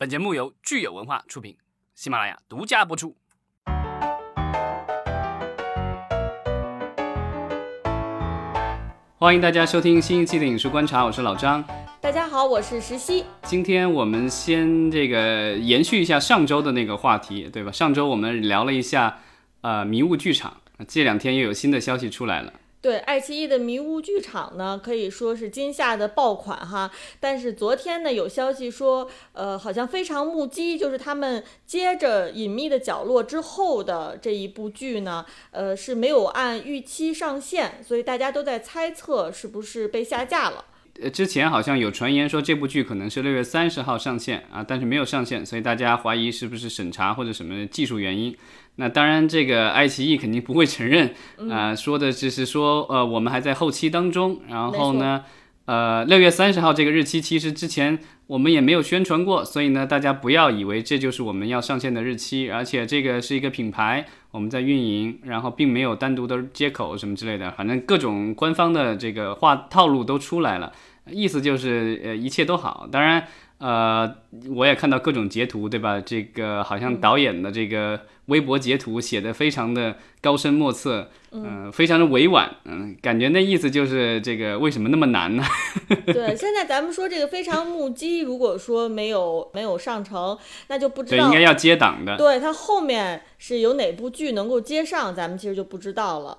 本节目由聚友文化出品，喜马拉雅独家播出。欢迎大家收听新一期的影视观察，我是老张。大家好，我是石溪。今天我们先这个延续一下上周的那个话题，对吧？上周我们聊了一下呃迷雾剧场，这两天又有新的消息出来了。对，爱奇艺的迷雾剧场呢，可以说是今夏的爆款哈。但是昨天呢，有消息说，呃，好像非常目击，就是他们接着《隐秘的角落》之后的这一部剧呢，呃，是没有按预期上线，所以大家都在猜测是不是被下架了。呃，之前好像有传言说这部剧可能是六月三十号上线啊，但是没有上线，所以大家怀疑是不是审查或者什么技术原因。那当然，这个爱奇艺肯定不会承认啊，说的只是说，呃，我们还在后期当中。然后呢，呃，六月三十号这个日期其实之前我们也没有宣传过，所以呢，大家不要以为这就是我们要上线的日期。而且这个是一个品牌，我们在运营，然后并没有单独的接口什么之类的，反正各种官方的这个话套路都出来了。意思就是，呃，一切都好。当然，呃，我也看到各种截图，对吧？这个好像导演的这个微博截图写的非常的高深莫测，嗯，非常的委婉，嗯，感觉那意思就是这个为什么那么难呢？对，现在咱们说这个非常目击，如果说没有没有上成，那就不知道应该要接档的。对，它后面是有哪部剧能够接上，咱们其实就不知道了。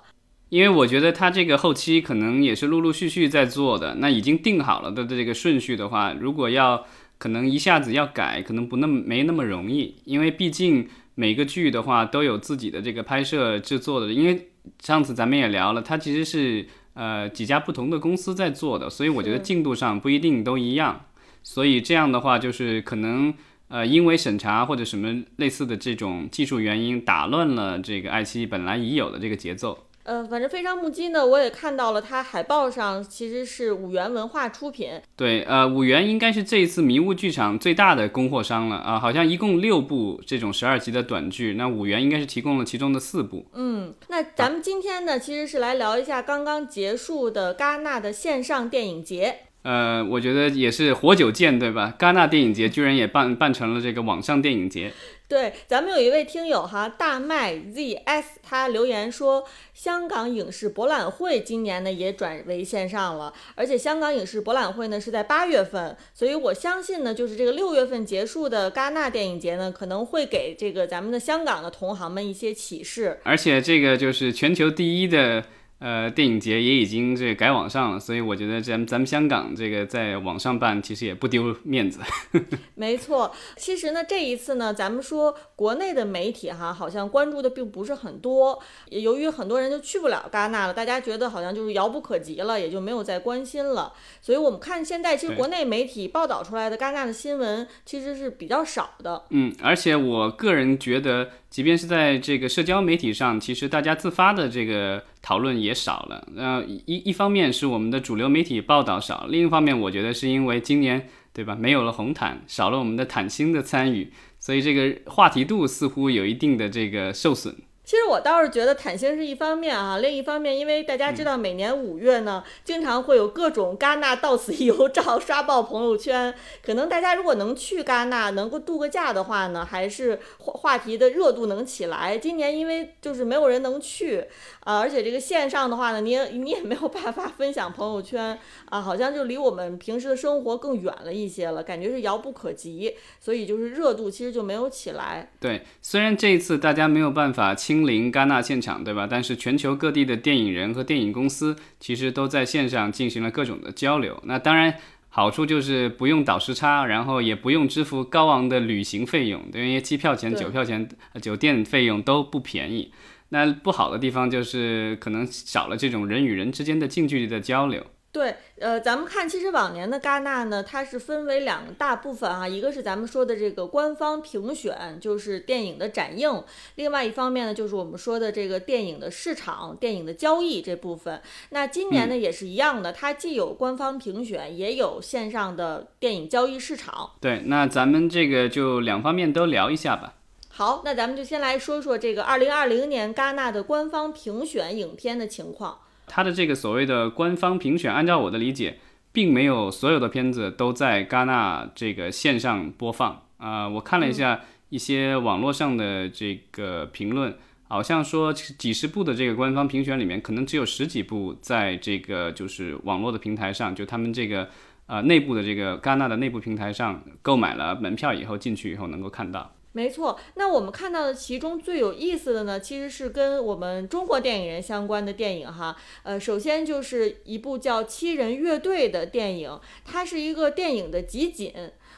因为我觉得他这个后期可能也是陆陆续续在做的，那已经定好了的这个顺序的话，如果要可能一下子要改，可能不那么没那么容易，因为毕竟每个剧的话都有自己的这个拍摄制作的，因为上次咱们也聊了，它其实是呃几家不同的公司在做的，所以我觉得进度上不一定都一样，所以这样的话就是可能呃因为审查或者什么类似的这种技术原因打乱了这个爱奇艺本来已有的这个节奏。呃，反正非常目击呢，我也看到了，它海报上其实是五元文化出品。对，呃，五元应该是这一次迷雾剧场最大的供货商了啊，好像一共六部这种十二集的短剧，那五元应该是提供了其中的四部。嗯，那咱们今天呢，其实是来聊一下刚刚结束的戛纳的线上电影节。呃，我觉得也是活久见，对吧？戛纳电影节居然也办办成了这个网上电影节。对，咱们有一位听友哈，大麦 zs，他留言说，香港影视博览会今年呢也转为线上了，而且香港影视博览会呢是在八月份，所以我相信呢，就是这个六月份结束的戛纳电影节呢，可能会给这个咱们的香港的同行们一些启示。而且这个就是全球第一的。呃，电影节也已经这改网上了，所以我觉得咱咱们香港这个在网上办，其实也不丢面子。没错，其实呢，这一次呢，咱们说国内的媒体哈，好像关注的并不是很多。由于很多人就去不了戛纳了，大家觉得好像就是遥不可及了，也就没有再关心了。所以我们看现在，其实国内媒体报道出来的戛纳的新闻其实是比较少的。嗯，而且我个人觉得。即便是在这个社交媒体上，其实大家自发的这个讨论也少了。呃，一一方面是我们的主流媒体报道少，另一方面我觉得是因为今年对吧，没有了红毯，少了我们的坦星的参与，所以这个话题度似乎有一定的这个受损。其实我倒是觉得坦星是一方面啊，另一方面，因为大家知道每年五月呢，经常会有各种戛纳到此一游照刷爆朋友圈。可能大家如果能去戛纳，能够度个假的话呢，还是话话题的热度能起来。今年因为就是没有人能去啊，而且这个线上的话呢，你也你也没有办法分享朋友圈啊，好像就离我们平时的生活更远了一些了，感觉是遥不可及，所以就是热度其实就没有起来。对，虽然这一次大家没有办法亲。临戛纳现场，对吧？但是全球各地的电影人和电影公司其实都在线上进行了各种的交流。那当然好处就是不用倒时差，然后也不用支付高昂的旅行费用，因为机票钱、酒票钱、酒店费用都不便宜。那不好的地方就是可能少了这种人与人之间的近距离的交流。对，呃，咱们看，其实往年的戛纳呢，它是分为两大部分啊，一个是咱们说的这个官方评选，就是电影的展映；另外一方面呢，就是我们说的这个电影的市场、电影的交易这部分。那今年呢也是一样的，它既有官方评选，也有线上的电影交易市场。对，那咱们这个就两方面都聊一下吧。好，那咱们就先来说说这个二零二零年戛纳的官方评选影片的情况。它的这个所谓的官方评选，按照我的理解，并没有所有的片子都在戛纳这个线上播放啊、我看了一下一些网络上的这个评论，好像说几十部的这个官方评选里面，可能只有十几部在这个就是网络的平台上，就他们这个呃内部的这个戛纳的内部平台上购买了门票以后进去以后能够看到。没错，那我们看到的其中最有意思的呢，其实是跟我们中国电影人相关的电影哈。呃，首先就是一部叫《七人乐队》的电影，它是一个电影的集锦。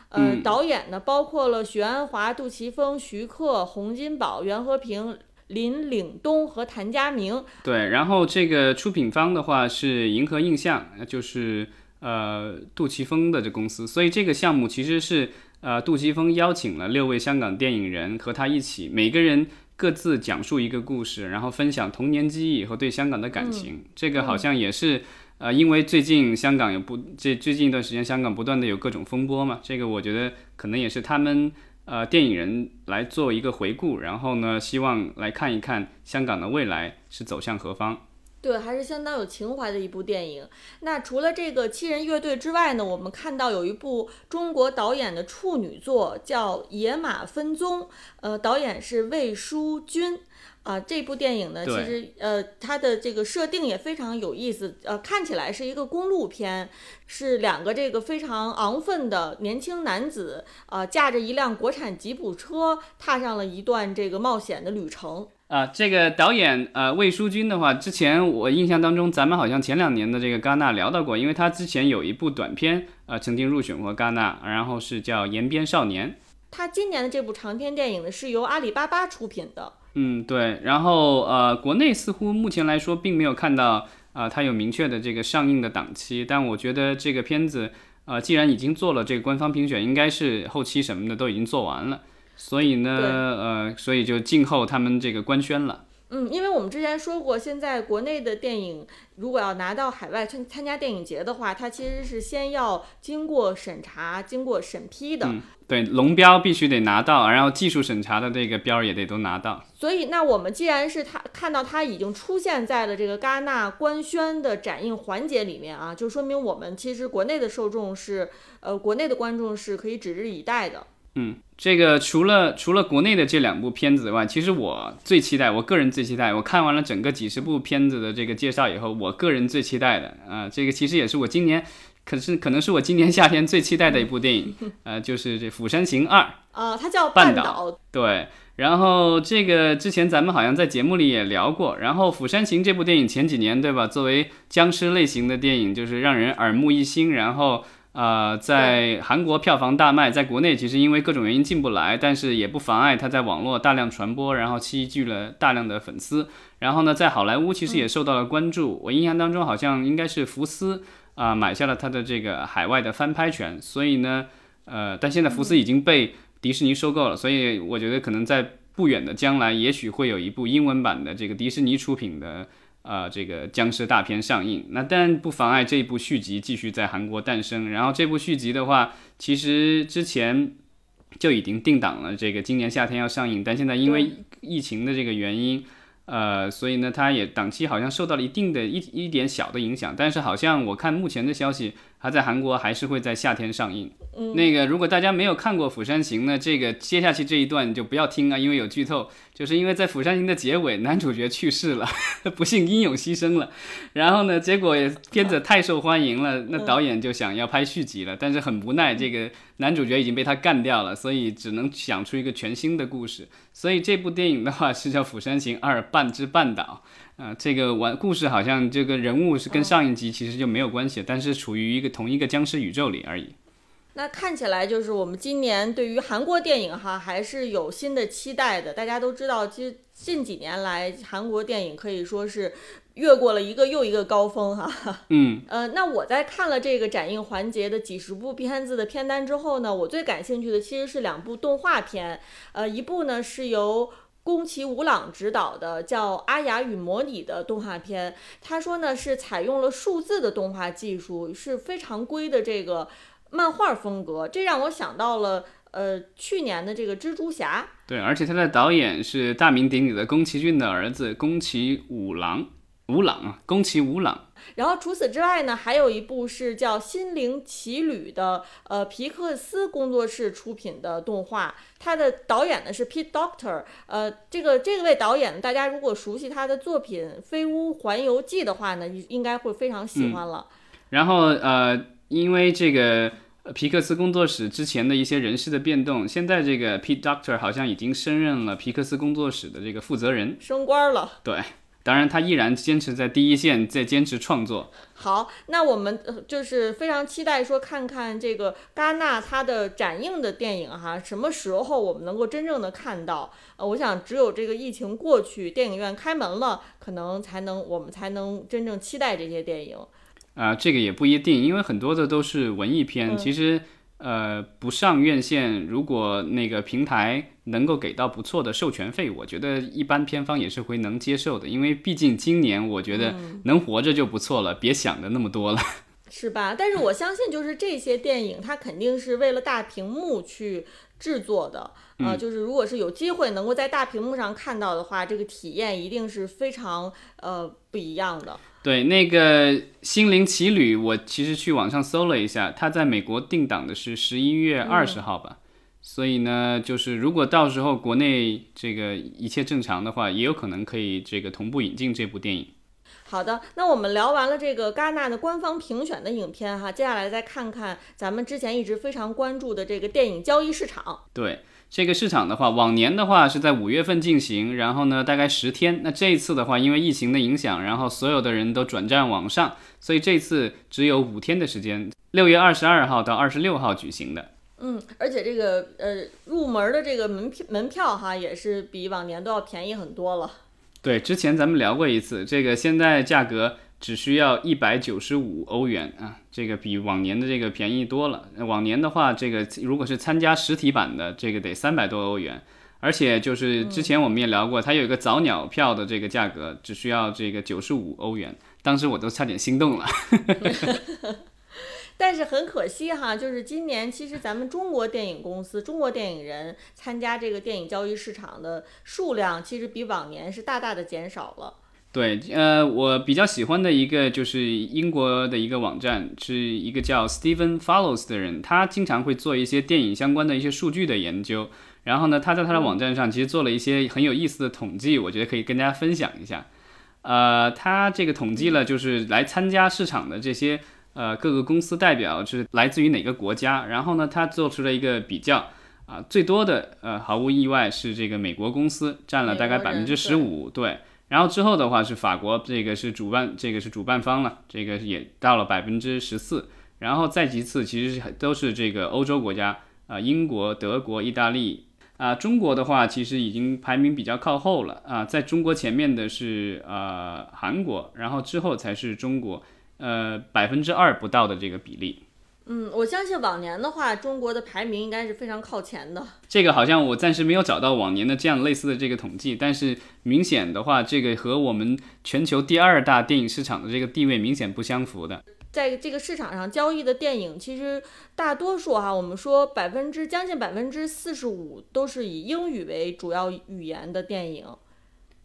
呃，嗯导演呢包括了许鞍华、杜琪峰、徐克、洪金宝、袁和平、林岭东和谭家明。对，然后这个出品方的话是银河映像，呃就是呃杜琪峰的这公司，所以这个项目其实是呃杜琪峰邀请了六位香港电影人和他一起，每个人各自讲述一个故事，然后分享童年记忆和对香港的感情。这个好像也是。呃，因为最近香港有不这最近一段时间，香港不断的有各种风波嘛，这个我觉得可能也是他们呃电影人来做一个回顾，然后呢，希望来看一看香港的未来是走向何方。对，还是相当有情怀的一部电影。那除了这个七人乐队之外呢，我们看到有一部中国导演的处女作叫《野马分鬃》，呃，导演是魏书君。啊、这部电影呢，其实呃，它的这个设定也非常有意思，呃，看起来是一个公路片，是两个这个非常昂奋的年轻男子，呃，驾着一辆国产吉普车，踏上了一段这个冒险的旅程。啊，这个导演呃魏书君的话，之前我印象当中，咱们好像前两年的这个戛纳聊到过，因为他之前有一部短片呃曾经入选过戛纳，然后是叫《延边少年》。他今年的这部长篇电影呢，是由阿里巴巴出品的。嗯，对，然后呃，国内似乎目前来说并没有看到啊、呃，它有明确的这个上映的档期，但我觉得这个片子呃，既然已经做了这个官方评选，应该是后期什么的都已经做完了，所以呢，呃，所以就静候他们这个官宣了。嗯，因为我们之前说过，现在国内的电影如果要拿到海外参参加电影节的话，它其实是先要经过审查、经过审批的。嗯对，龙标必须得拿到，然后技术审查的这个标儿也得都拿到。所以，那我们既然是他看到它已经出现在了这个戛纳官宣的展映环节里面啊，就说明我们其实国内的受众是，呃，国内的观众是可以指日以待的。嗯，这个除了除了国内的这两部片子外，其实我最期待，我个人最期待，我看完了整个几十部片子的这个介绍以后，我个人最期待的啊、这个其实也是我今年，可是可能是我今年夏天最期待的一部电影，呃，就是这《釜山行二》。啊、它叫半岛岛，对，然后这个之前咱们好像在节目里也聊过。然后《釜山行》这部电影前几年对吧，作为僵尸类型的电影，就是让人耳目一新。然后呃，在韩国票房大卖，在国内其实因为各种原因进不来，但是也不妨碍它在网络大量传播，然后积聚了大量的粉丝。然后呢，在好莱坞其实也受到了关注。我印象当中好像应该是福斯啊、买下了它的这个海外的翻拍权，所以呢，呃，但现在福斯已经被迪士尼收购了，所以我觉得可能在不远的将来，也许会有一部英文版的这个迪士尼出品的呃这个僵尸大片上映。那但不妨碍这一部续集继续在韩国诞生。然后这部续集的话，其实之前就已经定档了，这个今年夏天要上映，但现在因为疫情的这个原因。呃，所以呢，它也档期好像受到了一定的一一点小的影响，但是好像我看目前的消息，它在韩国还是会在夏天上映。嗯那个如果大家没有看过《釜山行》呢，这个接下去这一段就不要听啊，因为有剧透。就是因为在《釜山行》的结尾，男主角去世了，不幸英勇牺牲了。然后呢，结果片子太受欢迎了，那导演就想要拍续集了，但是很无奈，这个男主角已经被他干掉了，所以只能想出一个全新的故事。所以这部电影的话是叫《釜山行二半之半岛》。啊、这个完故事好像这个人物是跟上一集其实就没有关系，但是处于一个同一个僵尸宇宙里而已。那看起来就是我们今年对于韩国电影哈还是有新的期待的。大家都知道，其实近几年来韩国电影可以说是越过了一个又一个高峰哈。嗯，呃，那我在看了这个展映环节的几十部片子的片单之后呢，我最感兴趣的其实是两部动画片，呃，一部呢是由宫崎吾朗执导的叫《阿雅与魔女》的动画片，他说呢是采用了数字的动画技术，是非常规的这个漫画风格，这让我想到了呃去年的这个蜘蛛侠。对，而且他的导演是大名鼎鼎的宫崎骏的儿子宫崎五郎。吴朗啊，宫崎吴朗。然后除此之外呢，还有一部是叫《心灵奇旅》的，呃，皮克斯工作室出品的动画，它的导演呢是 Pete Doctor，呃，这个这位导演，大家如果熟悉他的作品《飞屋环游记》的话呢，应该会非常喜欢了。然后呃，因为这个皮克斯工作室之前的一些人事的变动，现在这个 Pete Doctor 好像已经升任了皮克斯工作室的这个负责人，升官了。对。当然，他依然坚持在第一线，在坚持创作。好，那我们就是非常期待说，看看这个戛纳它的展映的电影哈，什么时候我们能够真正的看到？呃，我想只有这个疫情过去，电影院开门了，可能才能我们才能真正期待这些电影。啊，这个也不一定，因为很多的都是文艺片，其实。呃，不上院线，如果那个平台能够给到不错的授权费，我觉得一般片方也是会能接受的，因为毕竟今年我觉得能活着就不错了，别想的那么多了，是吧？但是我相信，就是这些电影，它肯定是为了大屏幕去制作的，啊，就是如果是有机会能够在大屏幕上看到的话，这个体验一定是非常呃不一样的。对那个《心灵奇旅》，我其实去网上搜了一下，它在美国定档的是十一月二十号吧。所以呢，就是如果到时候国内这个一切正常的话，也有可能可以这个同步引进这部电影。好的，那我们聊完了这个戛纳的官方评选的影片哈，接下来再看看咱们之前一直非常关注的这个电影交易市场。对。这个市场的话，往年的话是在五月份进行，然后呢，大概十天。那这一次的话，因为疫情的影响，然后所有的人都转战网上，所以这次只有五天的时间，六月二十二号到二十六号举行的。嗯，而且这个呃入门的这个门票门票哈，也是比往年都要便宜很多了。对，之前咱们聊过一次，这个现在价格。只需要一百九十五欧元啊，这个比往年的这个便宜多了。往年的话，这个如果是参加实体版的，这个得三百多欧元。而且就是之前我们也聊过，它有一个早鸟票的这个价格，只需要这个九十五欧元。当时我都差点心动了。但是很可惜哈，就是今年其实咱们中国电影公司、中国电影人参加这个电影交易市场的数量，其实比往年是大大的减少了。对，呃，我比较喜欢的一个就是英国的一个网站，是一个叫 Stephen Follows 的人，他经常会做一些电影相关的一些数据的研究。然后呢，他在他的网站上其实做了一些很有意思的统计，我觉得可以跟大家分享一下。呃，他这个统计了就是来参加市场的这些呃各个公司代表是来自于哪个国家，然后呢，他做出了一个比较，啊，最多的呃毫无意外是这个美国公司占了大概百分之十五，对。然后之后的话是法国，这个是主办，这个是主办方了，这个也到了百分之十四。然后再其次，其实都是这个欧洲国家啊，英国、德国、意大利啊。中国的话，其实已经排名比较靠后了啊，在中国前面的是呃韩国，然后之后才是中国，呃百分之二不到的这个比例。嗯，我相信往年的话，中国的排名应该是非常靠前的。这个好像我暂时没有找到往年的这样类似的这个统计，但是明显的话，这个和我们全球第二大电影市场的这个地位明显不相符的。在这个市场上交易的电影，其实大多数哈，我们说百分之将近百分之四十五都是以英语为主要语言的电影。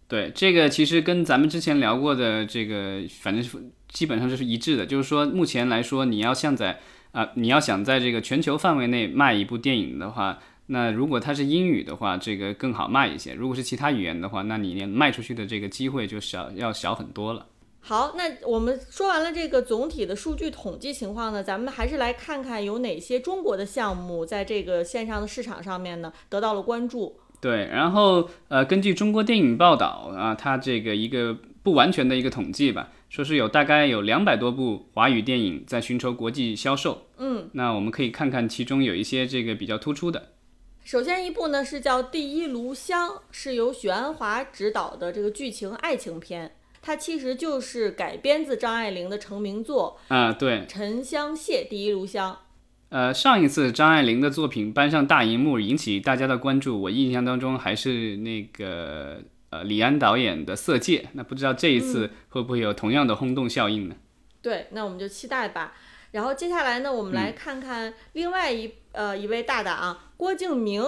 对，这个其实跟咱们之前聊过的这个，反正是基本上就是一致的，就是说目前来说，你要下载。啊，你要想在这个全球范围内卖一部电影的话，那如果它是英语的话，这个更好卖一些；如果是其他语言的话，那你卖出去的这个机会就小，要小很多了。好，那我们说完了这个总体的数据统计情况呢，咱们还是来看看有哪些中国的项目在这个线上的市场上面呢得到了关注。对，然后呃，根据中国电影报道啊，它这个一个不完全的一个统计吧。说是有大概有两百多部华语电影在寻求国际销售，嗯，那我们可以看看其中有一些这个比较突出的。首先一部呢是叫《第一炉香》，是由许鞍华执导的这个剧情爱情片，它其实就是改编自张爱玲的成名作啊，对，《沉香屑》《第一炉香》。呃，上一次张爱玲的作品搬上大荧幕引起大家的关注，我印象当中还是那个。呃，李安导演的《色戒》，那不知道这一次会不会有同样的轰动效应呢？对，那我们就期待吧。然后接下来呢，我们来看看另外一呃一位大大啊，郭敬明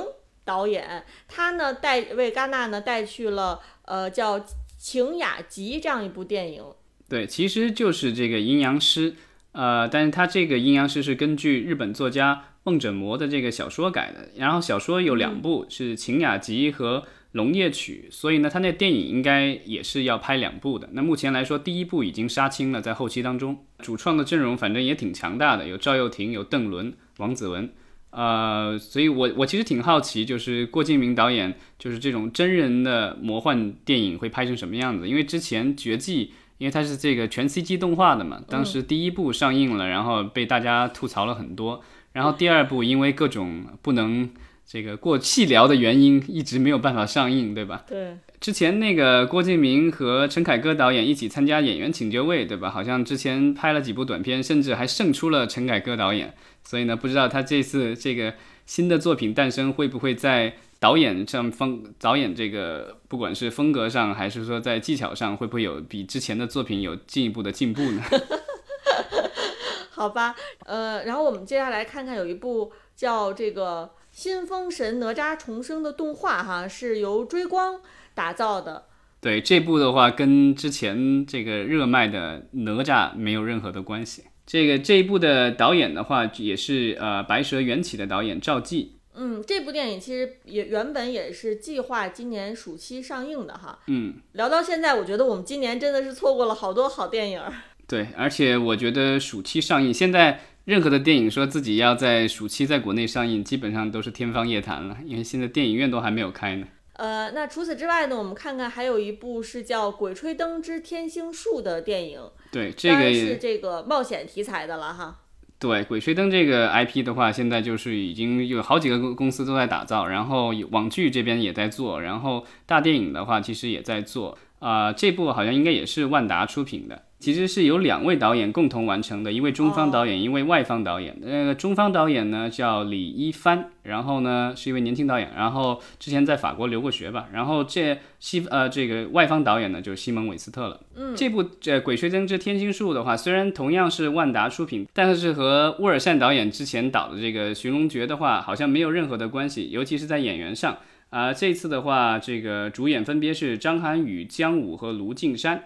导演，他呢带为戛纳呢带去了呃叫晴雅集》这样一部电影。对，其实就是这个阴阳师，呃，但是他这个阴阳师是根据日本作家梦枕魔的这个小说改的，然后小说有两部，是《晴雅集》和《龙夜曲》，所以呢，他那电影应该也是要拍两部的。那目前来说，第一部已经杀青了，在后期当中，主创的阵容反正也挺强大的，有赵又廷，有邓伦、王子文。呃，所以我我其实挺好奇，就是郭敬明导演，就是这种真人的魔幻电影会拍成什么样子？因为之前《绝技》，因为它是这个全 CG 动画的嘛，当时第一部上映了，然后被大家吐槽了很多，然后第二部因为各种不能这个过气聊的原因，一直没有办法上映，对吧？对。之前那个郭敬明和陈凯歌导演一起参加《演员请就位》，对吧？好像之前拍了几部短片，甚至还胜出了陈凯歌导演。所以呢，不知道他这次这个新的作品诞生会不会在导演上风导演这个不管是风格上，还是说在技巧上，会不会有比之前的作品有进一步的进步呢？好吧，呃，然后我们接下来看看有一部叫这个《新封神哪吒重生》的动画，哈，是由追光。打造的，对这部的话，跟之前这个热卖的哪吒没有任何的关系。这个这一部的导演的话，也是呃《白蛇缘起》的导演赵继。嗯，这部电影其实也原本也是计划今年暑期上映的哈。嗯，聊到现在，我觉得我们今年真的是错过了好多好电影。对，而且我觉得暑期上映，现在任何的电影说自己要在暑期在国内上映，基本上都是天方夜谭了，因为现在电影院都还没有开呢。呃，那除此之外呢？我们看看还有一部是叫《鬼吹灯之天星术》的电影，对，这个是这个冒险题材的了哈。对，《鬼吹灯》这个 IP 的话，现在就是已经有好几个公公司都在打造，然后网剧这边也在做，然后大电影的话其实也在做。啊，这部好像应该也是万达出品的。其实是由两位导演共同完成的，一位中方导演，一位外方导演。那个中方导演呢叫李一帆，然后呢是一位年轻导演，然后之前在法国留过学吧。然后这西呃这个外方导演呢就是西蒙韦斯特了。嗯，这部这《鬼吹灯之天星术》的话，虽然同样是万达出品，但是和沃尔善导演之前导的这个《寻龙诀》的话，好像没有任何的关系，尤其是在演员上啊。这次的话，这个主演分别是张涵予、姜武和卢靖姗。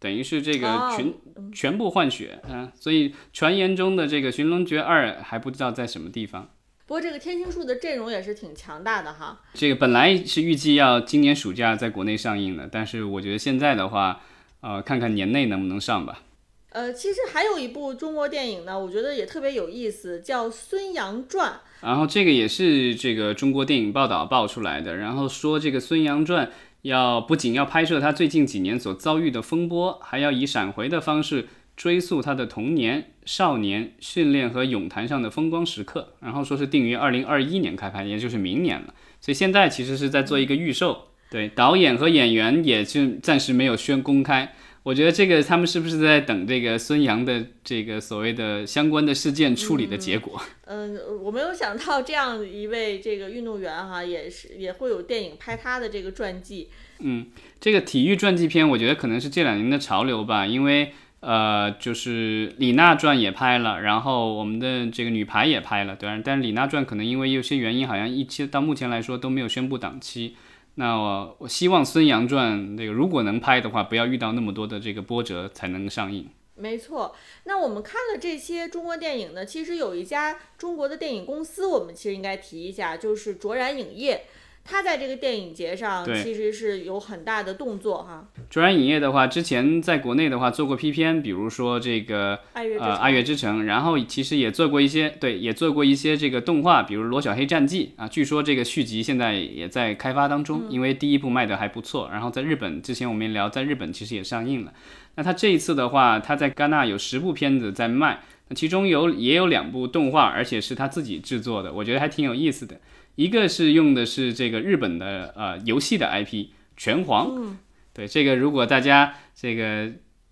等于是这个全全部换血啊，所以传言中的这个《寻龙诀二》还不知道在什么地方。不过这个天青树的阵容也是挺强大的哈。这个本来是预计要今年暑假在国内上映的，但是我觉得现在的话，呃，看看年内能不能上吧。呃，其实还有一部中国电影呢，我觉得也特别有意思，叫《孙杨传》。然后这个也是这个中国电影报道爆出来的，然后说这个《孙杨传》。要不仅要拍摄他最近几年所遭遇的风波，还要以闪回的方式追溯他的童年、少年、训练和泳坛上的风光时刻。然后说是定于二零二一年开拍，也就是明年了。所以现在其实是在做一个预售，对导演和演员也是暂时没有宣公开。我觉得这个他们是不是在等这个孙杨的这个所谓的相关的事件处理的结果？嗯，我没有想到这样一位这个运动员哈，也是也会有电影拍他的这个传记。嗯，这个体育传记片，我觉得可能是这两年的潮流吧，因为呃，就是李娜传也拍了，然后我们的这个女排也拍了，对吧？但是李娜传可能因为有些原因，好像一期到目前来说都没有宣布档期。那我我希望《孙杨传》这个如果能拍的话，不要遇到那么多的这个波折才能上映。没错，那我们看了这些中国电影呢，其实有一家中国的电影公司，我们其实应该提一下，就是卓然影业。他在这个电影节上其实是有很大的动作哈。卓然影业的话，之前在国内的话做过 P 片，比如说这个呃《爱乐之城》，然后其实也做过一些，对，也做过一些这个动画，比如《罗小黑战记》啊，据说这个续集现在也在开发当中，因为第一部卖的还不错。然后在日本之前我们也聊，在日本其实也上映了。那他这一次的话，他在戛纳有十部片子在卖，那其中有也有两部动画，而且是他自己制作的，我觉得还挺有意思的。一个是用的是这个日本的呃游戏的 IP 拳皇，对这个如果大家这个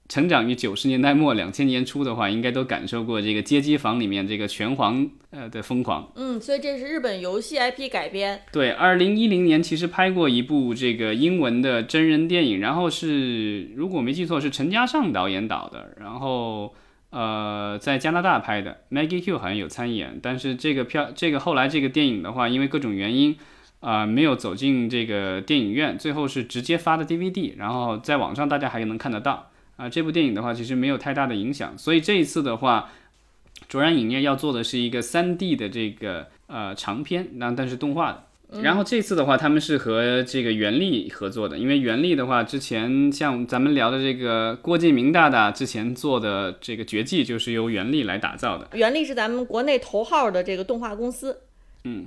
成长于九十年代末两千年初的话，应该都感受过这个街机房里面这个拳皇呃的疯狂。嗯，所以这是日本游戏 IP 改编。对，二零一零年其实拍过一部这个英文的真人电影，然后是如果没记错是陈嘉上导演导的，然后。呃，在加拿大拍的，Maggie Q 好像有参演，但是这个票，这个后来这个电影的话，因为各种原因，啊、没有走进这个电影院，最后是直接发的 DVD，然后在网上大家还能看得到。啊、这部电影的话其实没有太大的影响，所以这一次的话，卓然影业要做的是一个 3D 的这个呃长片，那但是动画的。然后这次的话，他们是和这个袁立合作的，因为袁立的话，之前像咱们聊的这个郭敬明大大之前做的这个《绝技》，就是由袁立来打造的。袁立是咱们国内头号的这个动画公司。嗯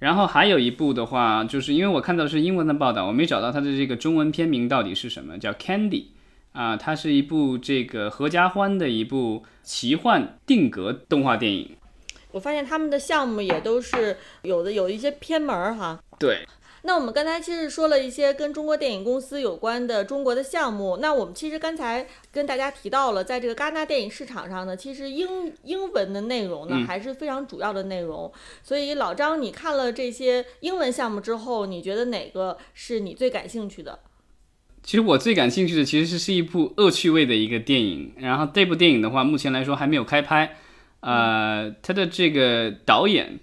然后还有一部的话，就是因为我看到的是英文的报道，我没找到它的这个中文片名到底是什么，叫 Candy 啊，它是一部这个合家欢的一部奇幻定格动画电影。我发现他们的项目也都是有的有一些偏门儿哈。对，那我们刚才其实说了一些跟中国电影公司有关的中国的项目。那我们其实刚才跟大家提到了，在这个戛纳电影市场上呢，其实英英文的内容呢嗯还是非常主要的内容。所以老张，你看了这些英文项目之后，你觉得哪个是你最感兴趣的？其实我最感兴趣的其实是是一部恶趣味的一个电影，然后这部电影的话，目前来说还没有开拍。呃，他的这个导演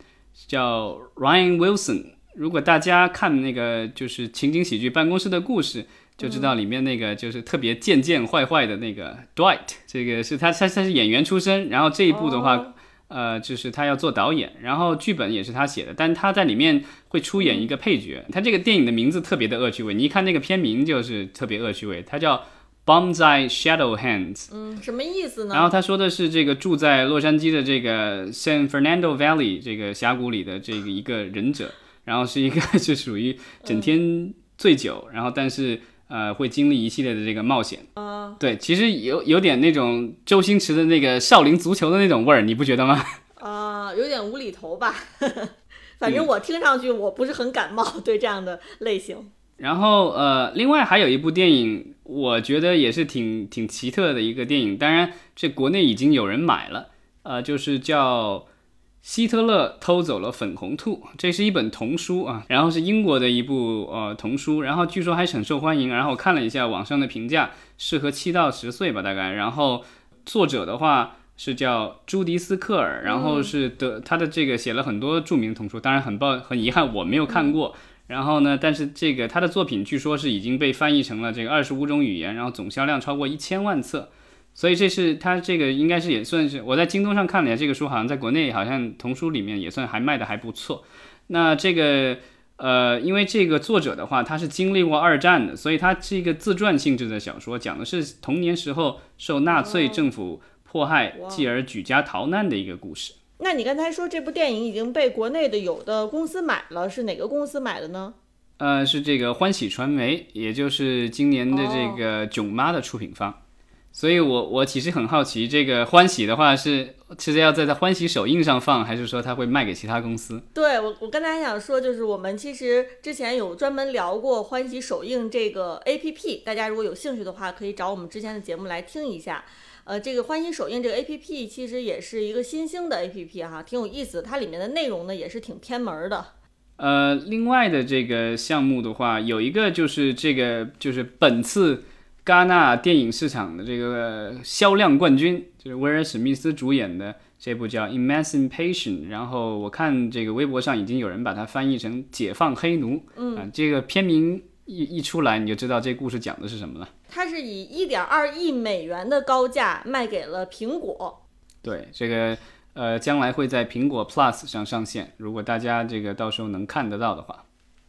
叫 Ryan Wilson。如果大家看那个就是情景喜剧《办公室的故事》，就知道里面那个就是特别贱贱坏坏的那个 Dwight，这个是他他他是演员出身，然后这一部的话。哦呃，就是他要做导演，然后剧本也是他写的，但他在里面会出演一个配角。他这个电影的名字特别的恶趣味，你一看那个片名就是特别恶趣味，它叫《Bombs Shadow Hands》。嗯，什么意思呢？然后他说的是这个住在洛杉矶的这个 San Fernando Valley 这个峡谷里的这个一个忍者，然后是一个是属于整天醉酒，然后但是呃会经历一系列的这个冒险。啊、对，其实有有点那种周星驰的那个少林足球的那种味儿，你不觉得吗？啊、有点无厘头吧。反嗯正我听上去我不是很感冒对这样的类型。然后呃，另外还有一部电影，我觉得也是挺挺奇特的一个电影，当然这国内已经有人买了，呃，就是叫《希特勒偷走了粉红兔》，这是一本童书啊，然后是英国的一部呃童书，然后据说还很受欢迎，然后我看了一下网上的评价，适合七到十岁吧大概，然后作者的话。是叫朱迪斯克尔，然后是的，他的这个写了很多著名童书，当然很抱很遗憾我没有看过，然后呢，但是这个他的作品据说是已经被翻译成了这个二十五种语言，然后总销量超过一千万册，所以这是他这个应该是也算是我在京东上看了一下，这个书好像在国内好像童书里面也算还卖的还不错。那这个呃，因为这个作者的话，他是经历过二战的，所以他是一个自传性质的小说，讲的是童年时候受纳粹政府迫害，继而举家逃难的一个故事。那你刚才说这部电影已经被国内的有的公司买了，是哪个公司买的呢？呃，是这个欢喜传媒，也就是今年的这个囧妈的出品方。所以我我其实很好奇，这个欢喜的话是是要在它欢喜首映上放，还是说它会卖给其他公司？对我，我刚才还想说，就是我们其实之前有专门聊过欢喜首映这个 A P P，大家如果有兴趣的话，可以找我们之前的节目来听一下。呃，这个欢喜首映这个 A P P 其实也是一个新兴的 A P P 哈，挺有意思的。它里面的内容呢也是挺偏门儿的。呃，另外的这个项目的话，有一个就是这个就是本次戛纳电影市场的这个销量冠军，就是威尔史密斯主演的这部叫《Emancipation》，然后我看这个微博上已经有人把它翻译成《解放黑奴》，嗯、啊，这个片名一一出来，你就知道这故事讲的是什么了。它是以一点二亿美元的高价卖给了苹果。对，这个呃，将来会在苹果 Plus 上上线，如果大家这个到时候能看得到的话。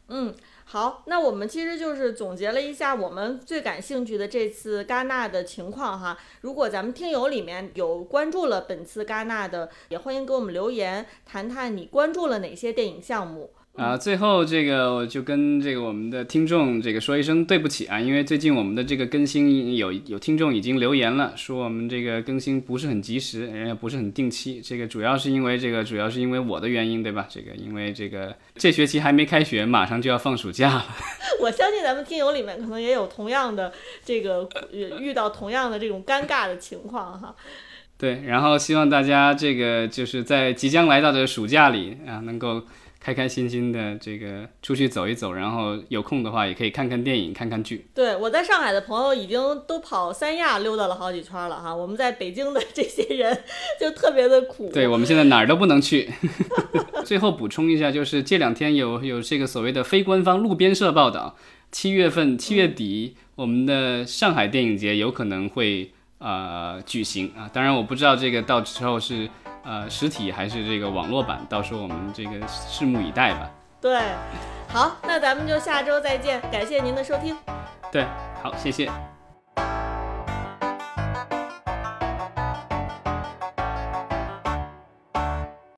嗯，好，那我们其实就是总结了一下我们最感兴趣的这次戛纳的情况哈。如果咱们听友里面有关注了本次戛纳的，也欢迎给我们留言，谈谈你关注了哪些电影项目。啊，最后这个我就跟这个我们的听众这个说一声对不起啊，因为最近我们的这个更新有有听众已经留言了，说我们这个更新不是很及时，人家不是很定期，这个主要是因为这个主要是因为我的原因，对吧？这个因为这个这学期还没开学，马上就要放暑假了。我相信咱们听友里面可能也有同样的这个呃遇到同样的这种尴尬的情况哈。对，然后希望大家这个就是在即将来到的暑假里啊，能够开开心心的这个出去走一走，然后有空的话也可以看看电影、看看剧。对我在上海的朋友已经都跑三亚溜达了好几圈了哈，我们在北京的这些人就特别的苦。对我们现在哪儿都不能去。最后补充一下，就是这两天有有这个所谓的非官方路边社报道，七月份七月底我们的上海电影节有可能会呃举行啊，当然我不知道这个到时候是。呃，实体还是这个网络版，到时候我们这个拭目以待吧。对，好，那咱们就下周再见，感谢您的收听。对，好，谢谢。